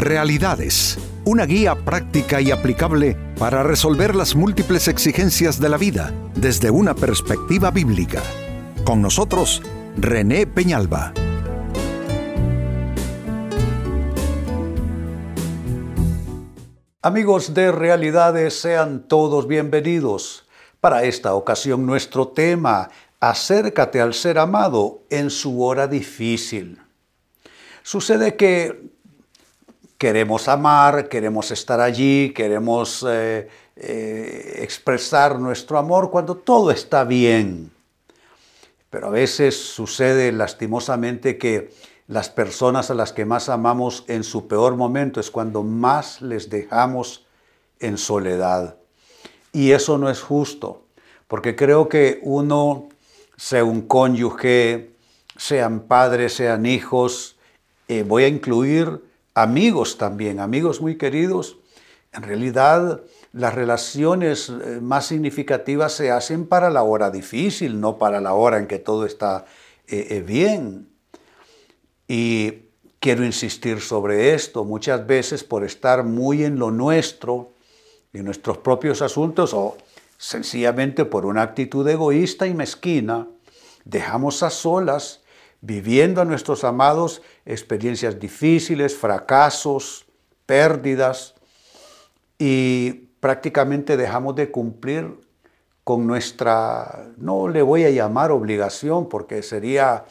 Realidades, una guía práctica y aplicable para resolver las múltiples exigencias de la vida desde una perspectiva bíblica. Con nosotros, René Peñalba. Amigos de Realidades, sean todos bienvenidos. Para esta ocasión nuestro tema, acércate al ser amado en su hora difícil. Sucede que queremos amar, queremos estar allí, queremos eh, eh, expresar nuestro amor cuando todo está bien. Pero a veces sucede lastimosamente que las personas a las que más amamos en su peor momento es cuando más les dejamos en soledad. Y eso no es justo, porque creo que uno, sea un cónyuge, sean padres, sean hijos, eh, voy a incluir amigos también, amigos muy queridos. En realidad, las relaciones eh, más significativas se hacen para la hora difícil, no para la hora en que todo está eh, bien. Y quiero insistir sobre esto. Muchas veces por estar muy en lo nuestro, en nuestros propios asuntos, o sencillamente por una actitud egoísta y mezquina, dejamos a solas viviendo a nuestros amados experiencias difíciles, fracasos, pérdidas, y prácticamente dejamos de cumplir con nuestra, no le voy a llamar obligación, porque sería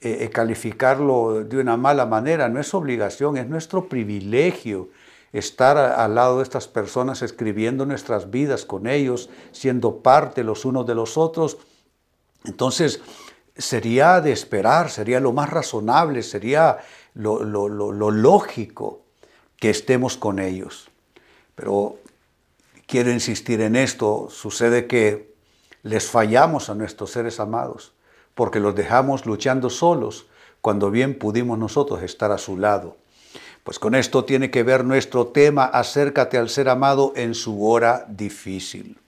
eh, eh, calificarlo de una mala manera, no es obligación, es nuestro privilegio estar al lado de estas personas, escribiendo nuestras vidas con ellos, siendo parte los unos de los otros. Entonces, sería de esperar, sería lo más razonable, sería lo, lógico que estemos con ellos. Pero quiero insistir en esto, sucede que les fallamos a nuestros seres amados, porque los dejamos luchando solos cuando bien pudimos nosotros estar a su lado. Pues con esto tiene que ver nuestro tema, acércate al ser amado en su hora difícil.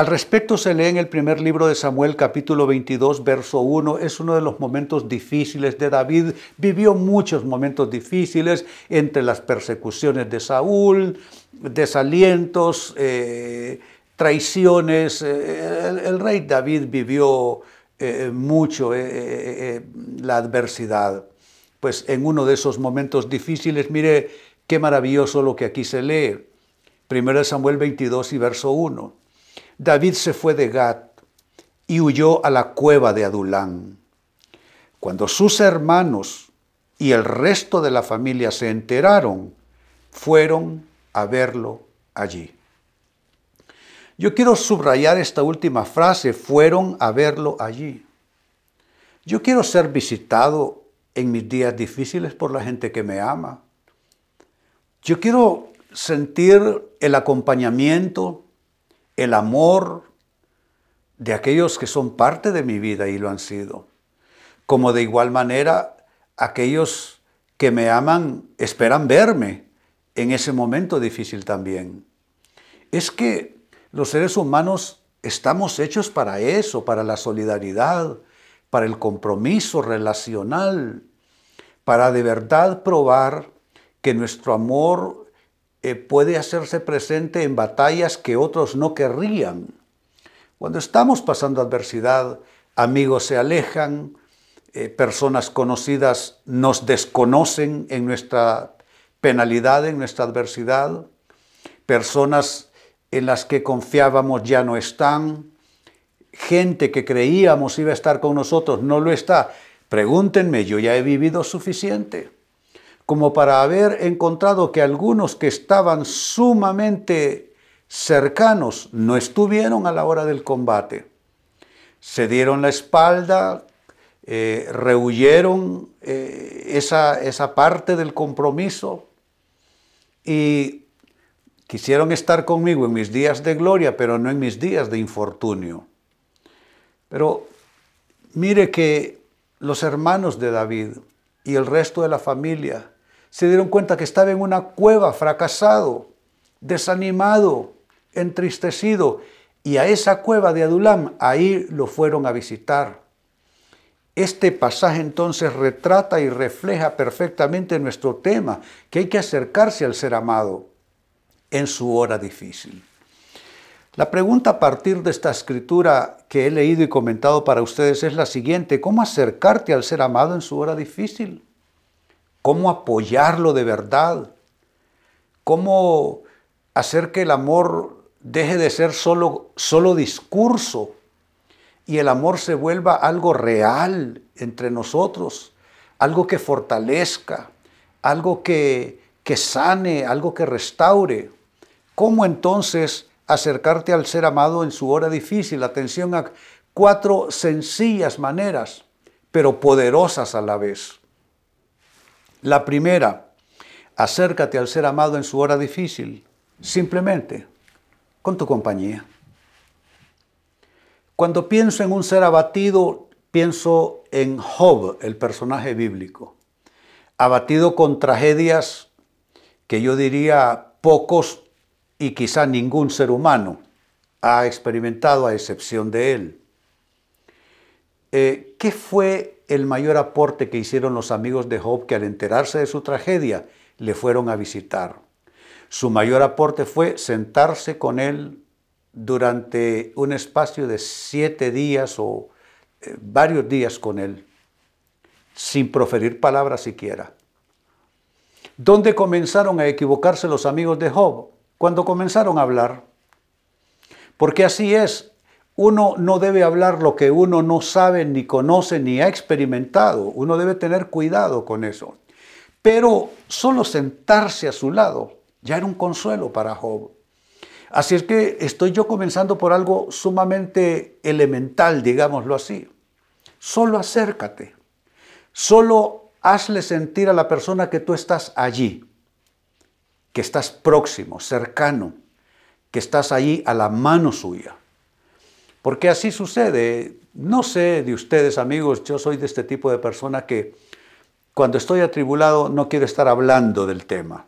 Al respecto se lee en el primer libro de Samuel capítulo 22 verso 1, es uno de los momentos difíciles de David, vivió muchos momentos difíciles entre las persecuciones de Saúl, desalientos, eh, traiciones, eh, el, rey David vivió eh, mucho la adversidad. Pues en uno de esos momentos difíciles, mire qué maravilloso lo que aquí se lee. Primero Samuel 22 y verso 1. David se fue de Gat y huyó a la cueva de Adulán. Cuando sus hermanos y el resto de la familia se enteraron, fueron a verlo allí. Yo quiero subrayar esta última frase, fueron a verlo allí. Yo quiero ser visitado en mis días difíciles por la gente que me ama. Yo quiero sentir el acompañamiento, el amor de aquellos que son parte de mi vida y lo han sido. Como de igual manera, aquellos que me aman esperan verme en ese momento difícil también. Es que los seres humanos estamos hechos para eso, para la solidaridad, para el compromiso relacional, para de verdad probar que nuestro amor eh, puede hacerse presente en batallas que otros no querrían. Cuando estamos pasando adversidad, amigos se alejan, eh, personas conocidas nos desconocen en nuestra penalidad, en nuestra adversidad, personas en las que confiábamos ya no están, gente que creíamos iba a estar con nosotros no lo está. Pregúntenme, yo ya he vivido suficiente como para haber encontrado que algunos que estaban sumamente cercanos no estuvieron a la hora del combate. Se dieron la espalda, eh, rehuyeron eh, esa, esa parte del compromiso y quisieron estar conmigo en mis días de gloria, pero no en mis días de infortunio. Pero mire que los hermanos de David y el resto de la familia se dieron cuenta que estaba en una cueva, fracasado, desanimado, entristecido. Y a esa cueva de Adulam, ahí lo fueron a visitar. Este pasaje entonces retrata y refleja perfectamente nuestro tema, que hay que acercarse al ser amado en su hora difícil. La pregunta a partir de esta escritura que he leído y comentado para ustedes es la siguiente, ¿cómo acercarte al ser amado en su hora difícil? ¿Cómo apoyarlo de verdad? ¿Cómo hacer que el amor deje de ser solo, solo discurso y el amor se vuelva algo real entre nosotros, algo que fortalezca, algo que, que sane, algo que restaure? ¿Cómo entonces acercarte al ser amado en su hora difícil. Atención a cuatro sencillas maneras, pero poderosas a la vez. La primera, acércate al ser amado en su hora difícil, simplemente con tu compañía. Cuando pienso en un ser abatido, pienso en Job, el personaje bíblico, abatido con tragedias que yo diría pocos y quizá ningún ser humano ha experimentado a excepción de él. Eh, ¿Qué fue el mayor aporte que hicieron los amigos de Job que al enterarse de su tragedia le fueron a visitar? Su mayor aporte fue sentarse con él durante un espacio de siete días o eh, varios días con él, sin proferir palabras siquiera. ¿Dónde comenzaron a equivocarse los amigos de Job? cuando comenzaron a hablar. Porque así es, uno no debe hablar lo que uno no sabe, ni conoce, ni ha experimentado. Uno debe tener cuidado con eso. Pero solo sentarse a su lado ya era un consuelo para Job. Así es que estoy yo comenzando por algo sumamente elemental, digámoslo así. Solo acércate. Solo hazle sentir a la persona que tú estás allí que estás próximo, cercano, que estás ahí a la mano suya. Porque así sucede. No sé de ustedes, amigos, yo soy de este tipo de persona que cuando estoy atribulado no quiero estar hablando del tema.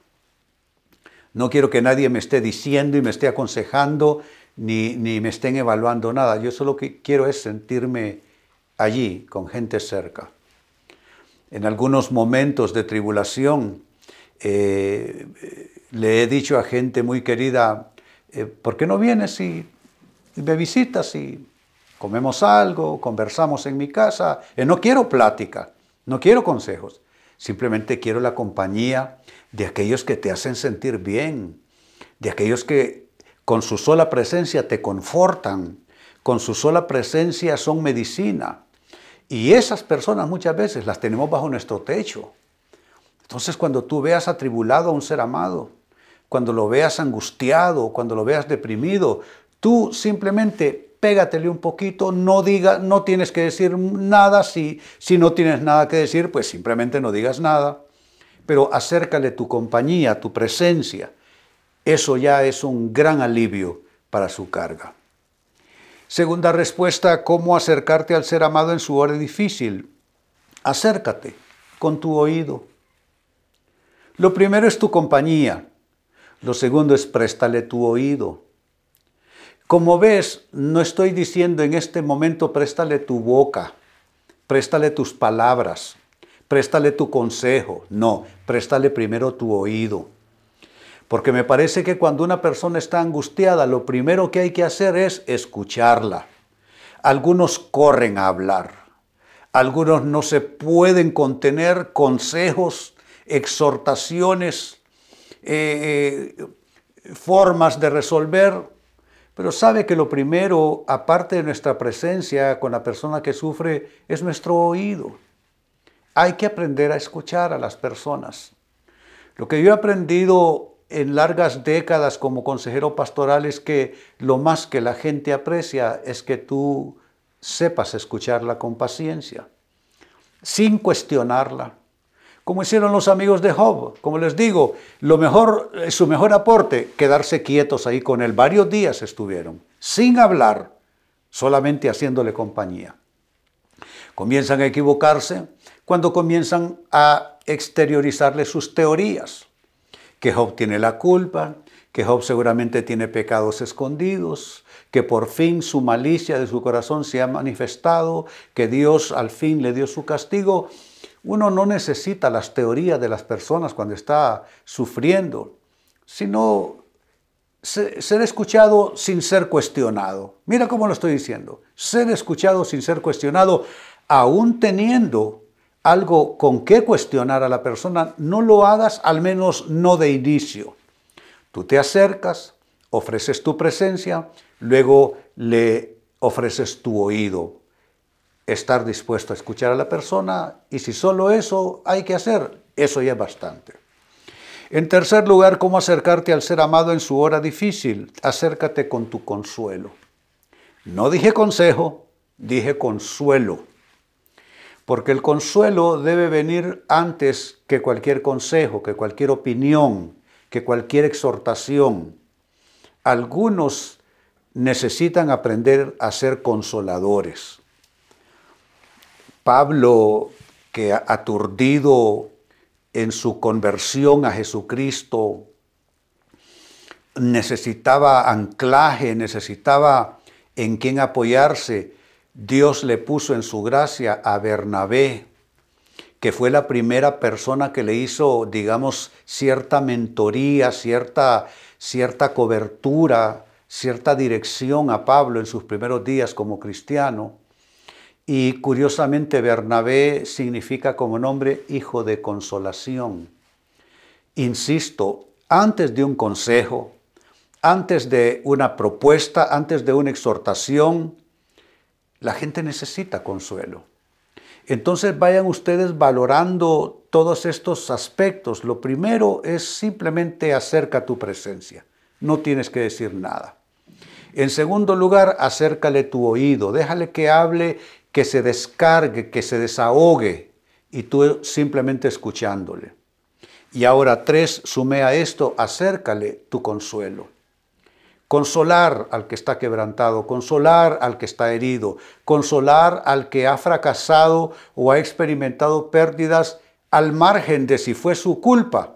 No quiero que nadie me esté diciendo y me esté aconsejando, ni, ni me estén evaluando nada. Yo solo que quiero es sentirme allí, con gente cerca. En algunos momentos de tribulación, eh, le he dicho a gente muy querida, eh, ¿por qué no vienes y, me visitas y comemos algo, conversamos en mi casa? Eh, no quiero plática, no quiero consejos, simplemente quiero la compañía de aquellos que te hacen sentir bien, de aquellos que con su sola presencia te confortan, con su sola presencia son medicina. Y esas personas muchas veces las tenemos bajo nuestro techo. Entonces cuando tú veas atribulado a un ser amado, cuando lo veas angustiado, cuando lo veas deprimido, tú simplemente pégatele un poquito, no diga, no tienes que decir nada, si, si no tienes nada que decir, pues simplemente no digas nada, pero acércale tu compañía, tu presencia. Eso ya es un gran alivio para su carga. Segunda respuesta, ¿cómo acercarte al ser amado en su hora difícil? Acércate con tu oído. Lo primero es tu compañía. Lo segundo es préstale tu oído. Como ves, no estoy diciendo en este momento préstale tu boca, préstale tus palabras, préstale tu consejo. No, préstale primero tu oído. Porque me parece que cuando una persona está angustiada, lo primero que hay que hacer es escucharla. Algunos corren a hablar. Algunos no se pueden contener consejos exhortaciones, eh, eh, formas de resolver, pero sabe que lo primero, aparte de nuestra presencia con la persona que sufre, es nuestro oído. Hay que aprender a escuchar a las personas. Lo que yo he aprendido en largas décadas como consejero pastoral es que lo más que la gente aprecia es que tú sepas escucharla con paciencia, sin cuestionarla, como hicieron los amigos de Job. Como les digo, lo mejor, eh, su mejor aporte, quedarse quietos ahí con él. Varios días estuvieron, sin hablar, solamente haciéndole compañía. Comienzan a equivocarse cuando comienzan a exteriorizarle sus teorías, que Job tiene la culpa, que Job seguramente tiene pecados escondidos, que por fin su malicia de su corazón se ha manifestado, que Dios al fin le dio su castigo. Uno no necesita las teorías de las personas cuando está sufriendo, sino ser escuchado sin ser cuestionado. Mira cómo lo estoy diciendo. Ser escuchado sin ser cuestionado, aún teniendo algo con qué cuestionar a la persona, no lo hagas al menos no de inicio. Tú te acercas, ofreces tu presencia, luego le ofreces tu oído. Estar dispuesto a escuchar a la persona y si solo eso hay que hacer, eso ya es bastante. En tercer lugar, cómo acercarte al ser amado en su hora difícil. Acércate con tu consuelo. No dije consejo, dije consuelo. Porque el consuelo debe venir antes que cualquier consejo, que cualquier opinión, que cualquier exhortación. Algunos necesitan aprender a ser consoladores. Pablo, que aturdido en su conversión a Jesucristo, necesitaba anclaje, necesitaba en quien apoyarse. Dios le puso en su gracia a Bernabé, que fue la primera persona que le hizo, digamos, cierta mentoría, cierta, cierta cobertura, cierta dirección a Pablo en sus primeros días como cristiano. Y curiosamente Bernabé significa como nombre hijo de consolación. Insisto, antes de un consejo, antes de una propuesta, antes de una exhortación, la gente necesita consuelo. Entonces vayan ustedes valorando todos estos aspectos. Lo primero es simplemente acerca tu presencia. No tienes que decir nada. En segundo lugar, acércale tu oído. Déjale que hable, que se descargue, que se desahogue. Y tú simplemente escuchándole. Y ahora tres, sume a esto, acércale tu consuelo consolar al que está quebrantado, consolar al que está herido, consolar al que ha fracasado o ha experimentado pérdidas al margen de si fue su culpa,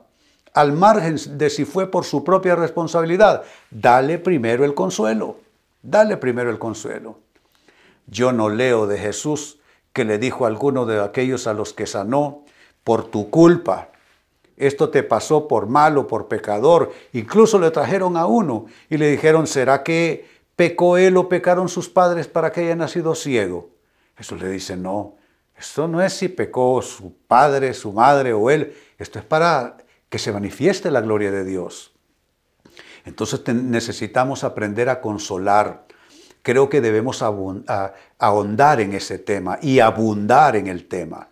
al margen de si fue por su propia responsabilidad. Dale primero el consuelo, dale primero el consuelo. Yo no leo de Jesús que le dijo a alguno de aquellos a los que sanó, por tu culpa, esto te pasó por malo, por pecador. Incluso le trajeron a uno y le dijeron, ¿será que pecó él o pecaron sus padres para que haya nacido ciego? Jesús le dice, no, esto no es si pecó su padre, su madre o él, esto es para que se manifieste la gloria de Dios. Entonces necesitamos aprender a consolar. Creo que debemos ahondar en ese tema y abundar en el tema.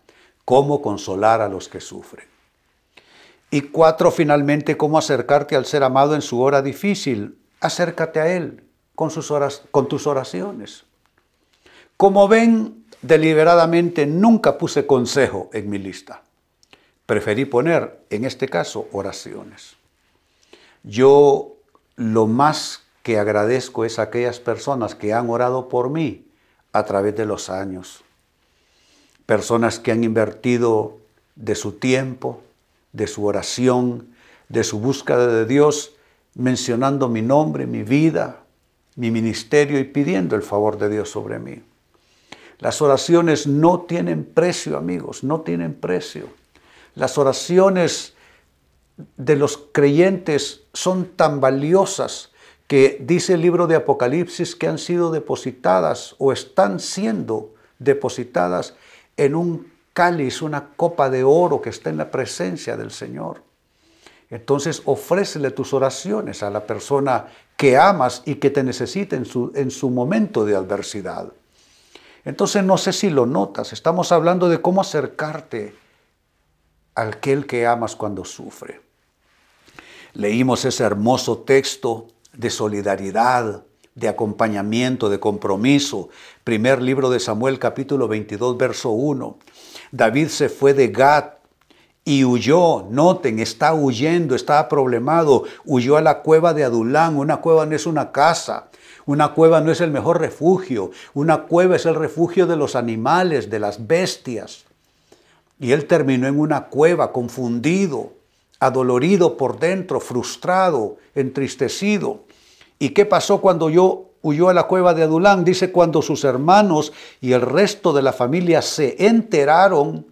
Cómo consolar a los que sufren. Y cuatro, finalmente, cómo acercarte al ser amado en su hora difícil. Acércate a Él con, sus con tus oraciones. Como ven, deliberadamente nunca puse consejo en mi lista. Preferí poner, en este caso, oraciones. Yo lo más que agradezco es a aquellas personas que han orado por mí a través de los años. Personas que han invertido de su tiempo, de su oración, de su búsqueda de Dios, mencionando mi nombre, mi vida, mi ministerio y pidiendo el favor de Dios sobre mí. Las oraciones no tienen precio, amigos, no tienen precio. Las oraciones de los creyentes son tan valiosas que dice el libro de Apocalipsis que han sido depositadas o están siendo depositadas en un cáliz, una copa de oro que está en la presencia del Señor. Entonces ofrécele tus oraciones a la persona que amas y que te necesita en su, en su momento de adversidad. Entonces no sé si lo notas, estamos hablando de cómo acercarte a aquel que amas cuando sufre. Leímos ese hermoso texto de solidaridad, de acompañamiento, de compromiso. Primer libro de Samuel capítulo 22, verso 1. David se fue de Gad y huyó, noten, está huyendo, está problemado, huyó a la cueva de Adulán, una cueva no es una casa, una cueva no es el mejor refugio, una cueva es el refugio de los animales, de las bestias. Y él terminó en una cueva confundido, adolorido por dentro, frustrado, entristecido. ¿Y qué pasó cuando yo huyó a la cueva de Adulán? Dice, cuando sus hermanos y el resto de la familia se enteraron,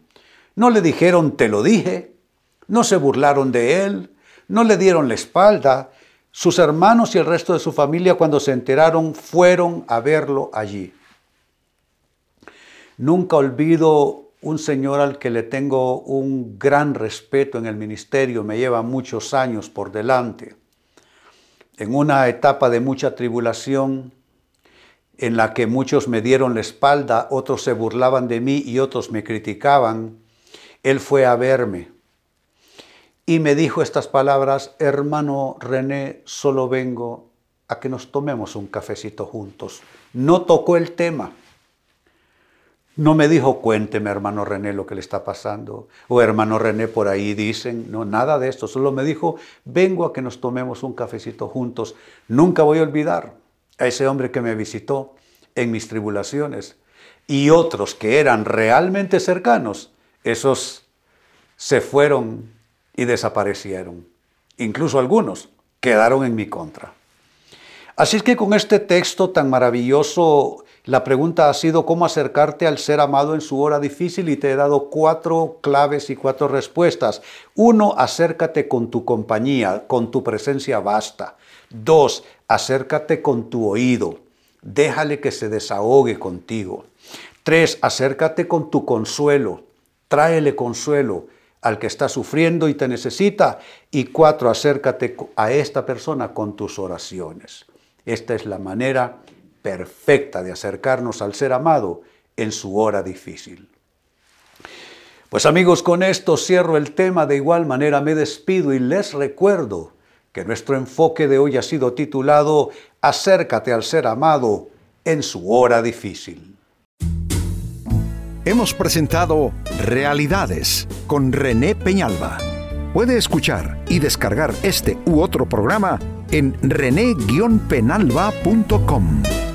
no le dijeron, te lo dije, no se burlaron de él, no le dieron la espalda. Sus hermanos y el resto de su familia cuando se enteraron fueron a verlo allí. Nunca olvido un señor al que le tengo un gran respeto en el ministerio, me lleva muchos años por delante. En una etapa de mucha tribulación, en la que muchos me dieron la espalda, otros se burlaban de mí y otros me criticaban, él fue a verme y me dijo estas palabras, hermano René, solo vengo a que nos tomemos un cafecito juntos. No tocó el tema. No me dijo, cuénteme, hermano René, lo que le está pasando. O hermano René, por ahí dicen. No, nada de esto. Solo me dijo, vengo a que nos tomemos un cafecito juntos. Nunca voy a olvidar a ese hombre que me visitó en mis tribulaciones. Y otros que eran realmente cercanos, esos se fueron y desaparecieron. Incluso algunos quedaron en mi contra. Así es que con este texto tan maravilloso, la pregunta ha sido cómo acercarte al ser amado en su hora difícil y te he dado cuatro claves y cuatro respuestas. Uno, acércate con tu compañía, con tu presencia basta. Dos, acércate con tu oído. Déjale que se desahogue contigo. Tres, acércate con tu consuelo. Tráele consuelo al que está sufriendo y te necesita. Y cuatro, acércate a esta persona con tus oraciones. Esta es la manera perfecta de acercarnos al ser amado en su hora difícil. Pues amigos, con esto cierro el tema, de igual manera me despido y les recuerdo que nuestro enfoque de hoy ha sido titulado Acércate al ser amado en su hora difícil. Hemos presentado Realidades con René Peñalba. Puede escuchar y descargar este u otro programa en rene-penalba.com.